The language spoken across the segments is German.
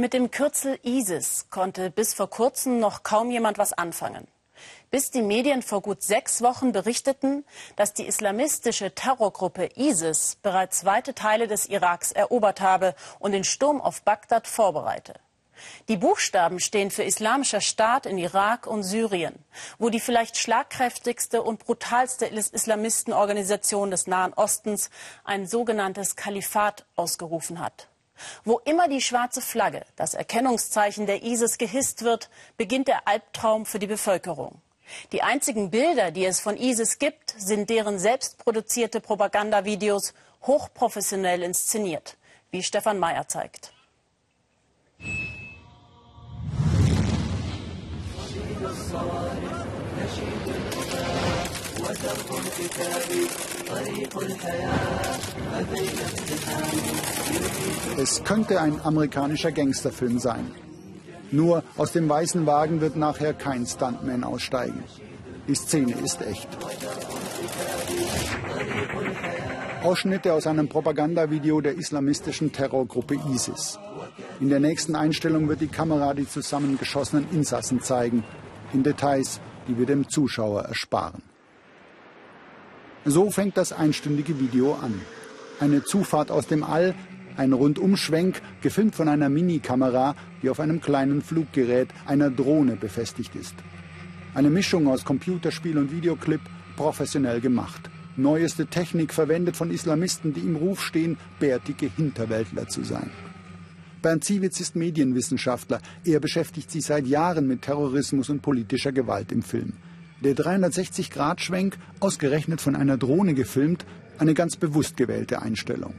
Mit dem Kürzel ISIS konnte bis vor kurzem noch kaum jemand was anfangen. Bis die Medien vor gut sechs Wochen berichteten, dass die islamistische Terrorgruppe ISIS bereits weite Teile des Iraks erobert habe und den Sturm auf Bagdad vorbereite. Die Buchstaben stehen für Islamischer Staat in Irak und Syrien, wo die vielleicht schlagkräftigste und brutalste Islamistenorganisation des Nahen Ostens ein sogenanntes Kalifat ausgerufen hat. Wo immer die schwarze Flagge, das Erkennungszeichen der ISIS, gehisst wird, beginnt der Albtraum für die Bevölkerung. Die einzigen Bilder, die es von ISIS gibt, sind deren selbstproduzierte Propagandavideos hochprofessionell inszeniert, wie Stefan Mayer zeigt. Es könnte ein amerikanischer Gangsterfilm sein. Nur aus dem weißen Wagen wird nachher kein Stuntman aussteigen. Die Szene ist echt. Ausschnitte aus einem Propagandavideo der islamistischen Terrorgruppe ISIS. In der nächsten Einstellung wird die Kamera die zusammengeschossenen Insassen zeigen, in Details, die wir dem Zuschauer ersparen. So fängt das einstündige Video an. Eine Zufahrt aus dem All, ein Rundumschwenk, gefilmt von einer Minikamera, die auf einem kleinen Fluggerät, einer Drohne, befestigt ist. Eine Mischung aus Computerspiel und Videoclip, professionell gemacht. Neueste Technik verwendet von Islamisten, die im Ruf stehen, bärtige Hinterwäldler zu sein. Bernd Ziewitz ist Medienwissenschaftler. Er beschäftigt sich seit Jahren mit Terrorismus und politischer Gewalt im Film. Der 360-Grad-Schwenk, ausgerechnet von einer Drohne gefilmt, eine ganz bewusst gewählte Einstellung.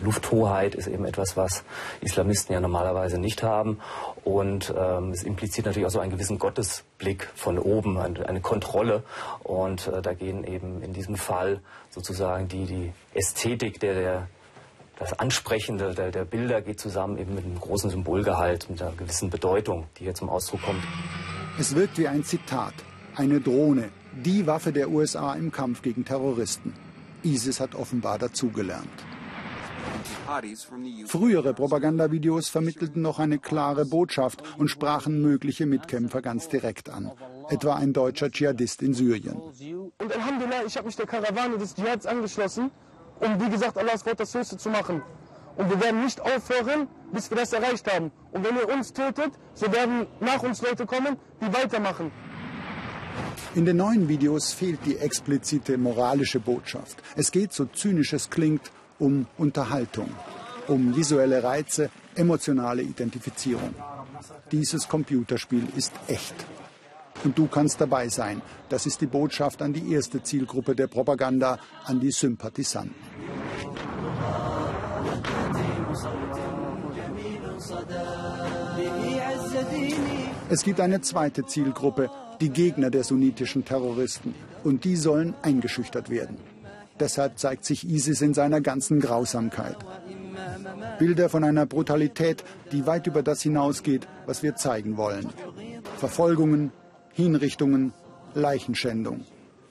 Lufthoheit ist eben etwas, was Islamisten ja normalerweise nicht haben. Und ähm, es impliziert natürlich auch so einen gewissen Gottesblick von oben, eine, eine Kontrolle. Und äh, da gehen eben in diesem Fall sozusagen die, die Ästhetik der, der das Ansprechende der, der Bilder geht zusammen eben mit einem großen Symbolgehalt, mit einer gewissen Bedeutung, die hier zum Ausdruck kommt. Es wirkt wie ein Zitat. Eine Drohne, die Waffe der USA im Kampf gegen Terroristen. ISIS hat offenbar dazugelernt. Frühere Propagandavideos vermittelten noch eine klare Botschaft und sprachen mögliche Mitkämpfer ganz direkt an. Etwa ein deutscher Dschihadist in Syrien. Und Alhamdulillah, ich habe mich der Karawane des Dschihads angeschlossen, um wie gesagt Allahs Wort das Höchste zu machen. Und wir werden nicht aufhören, bis wir das erreicht haben. Und wenn ihr uns tötet, so werden nach uns Leute kommen, die weitermachen. In den neuen Videos fehlt die explizite moralische Botschaft. Es geht, so zynisch es klingt, um Unterhaltung, um visuelle Reize, emotionale Identifizierung. Dieses Computerspiel ist echt. Und du kannst dabei sein. Das ist die Botschaft an die erste Zielgruppe der Propaganda, an die Sympathisanten. Es gibt eine zweite Zielgruppe, die Gegner der sunnitischen Terroristen. Und die sollen eingeschüchtert werden. Deshalb zeigt sich ISIS in seiner ganzen Grausamkeit. Bilder von einer Brutalität, die weit über das hinausgeht, was wir zeigen wollen. Verfolgungen, Hinrichtungen, Leichenschändung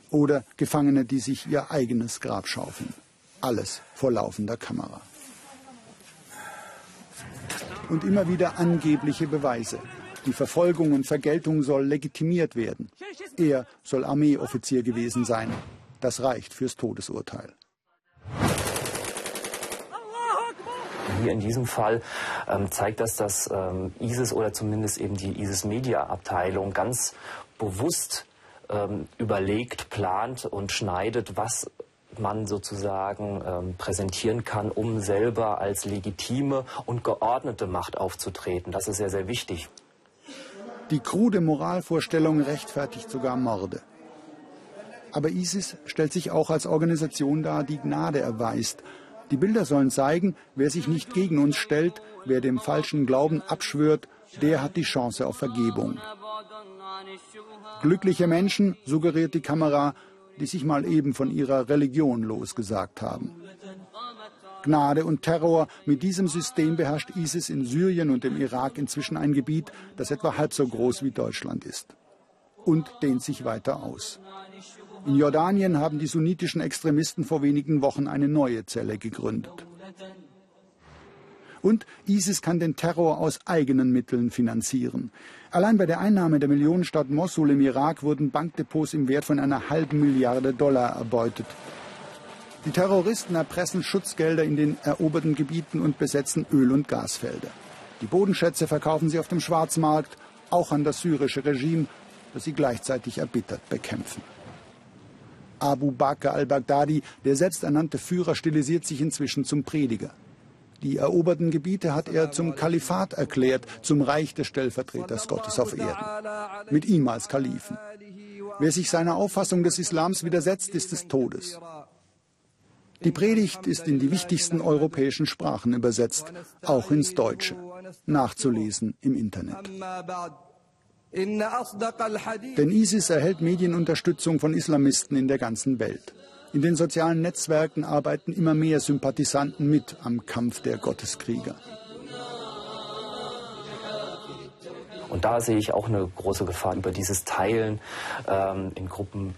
oder Gefangene, die sich ihr eigenes Grab schaufeln. Alles vor laufender Kamera. Und immer wieder angebliche Beweise. Die Verfolgung und Vergeltung soll legitimiert werden. Er soll Armeeoffizier gewesen sein. Das reicht fürs Todesurteil. Hier in diesem Fall ähm, zeigt das, dass ähm, ISIS oder zumindest eben die ISIS-Media-Abteilung ganz bewusst ähm, überlegt, plant und schneidet, was man sozusagen ähm, präsentieren kann, um selber als legitime und geordnete Macht aufzutreten. Das ist sehr, sehr wichtig. Die krude Moralvorstellung rechtfertigt sogar Morde. Aber ISIS stellt sich auch als Organisation dar, die Gnade erweist. Die Bilder sollen zeigen, wer sich nicht gegen uns stellt, wer dem falschen Glauben abschwört, der hat die Chance auf Vergebung. Glückliche Menschen, suggeriert die Kamera, die sich mal eben von ihrer Religion losgesagt haben. Gnade und Terror. Mit diesem System beherrscht ISIS in Syrien und im Irak inzwischen ein Gebiet, das etwa halb so groß wie Deutschland ist. Und dehnt sich weiter aus. In Jordanien haben die sunnitischen Extremisten vor wenigen Wochen eine neue Zelle gegründet. Und ISIS kann den Terror aus eigenen Mitteln finanzieren. Allein bei der Einnahme der Millionenstadt Mosul im Irak wurden Bankdepots im Wert von einer halben Milliarde Dollar erbeutet. Die Terroristen erpressen Schutzgelder in den eroberten Gebieten und besetzen Öl- und Gasfelder. Die Bodenschätze verkaufen sie auf dem Schwarzmarkt, auch an das syrische Regime, das sie gleichzeitig erbittert bekämpfen. Abu Bakr al-Baghdadi, der selbsternannte Führer, stilisiert sich inzwischen zum Prediger. Die eroberten Gebiete hat er zum Kalifat erklärt, zum Reich des Stellvertreters Gottes auf Erden. Mit ihm als Kalifen. Wer sich seiner Auffassung des Islams widersetzt, ist des Todes. Die Predigt ist in die wichtigsten europäischen Sprachen übersetzt, auch ins Deutsche. Nachzulesen im Internet. Denn ISIS erhält Medienunterstützung von Islamisten in der ganzen Welt. In den sozialen Netzwerken arbeiten immer mehr Sympathisanten mit am Kampf der Gotteskrieger. Und da sehe ich auch eine große Gefahr über dieses Teilen ähm, in Gruppen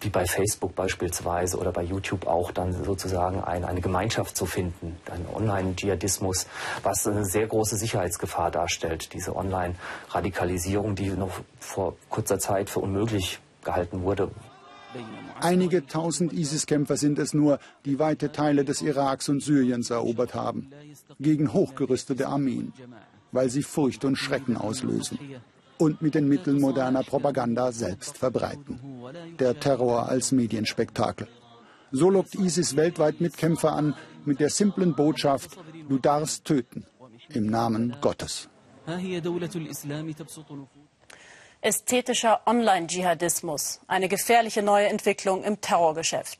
wie bei Facebook beispielsweise oder bei YouTube auch dann sozusagen ein, eine Gemeinschaft zu finden, ein Online-Dschihadismus, was eine sehr große Sicherheitsgefahr darstellt. Diese Online-Radikalisierung, die noch vor kurzer Zeit für unmöglich gehalten wurde. Einige tausend ISIS-Kämpfer sind es nur, die weite Teile des Iraks und Syriens erobert haben, gegen hochgerüstete Armeen, weil sie Furcht und Schrecken auslösen und mit den Mitteln moderner Propaganda selbst verbreiten. Der Terror als Medienspektakel. So lockt ISIS weltweit Mitkämpfer an mit der simplen Botschaft, du darfst töten im Namen Gottes. Ästhetischer Online-Dschihadismus, eine gefährliche neue Entwicklung im Terrorgeschäft.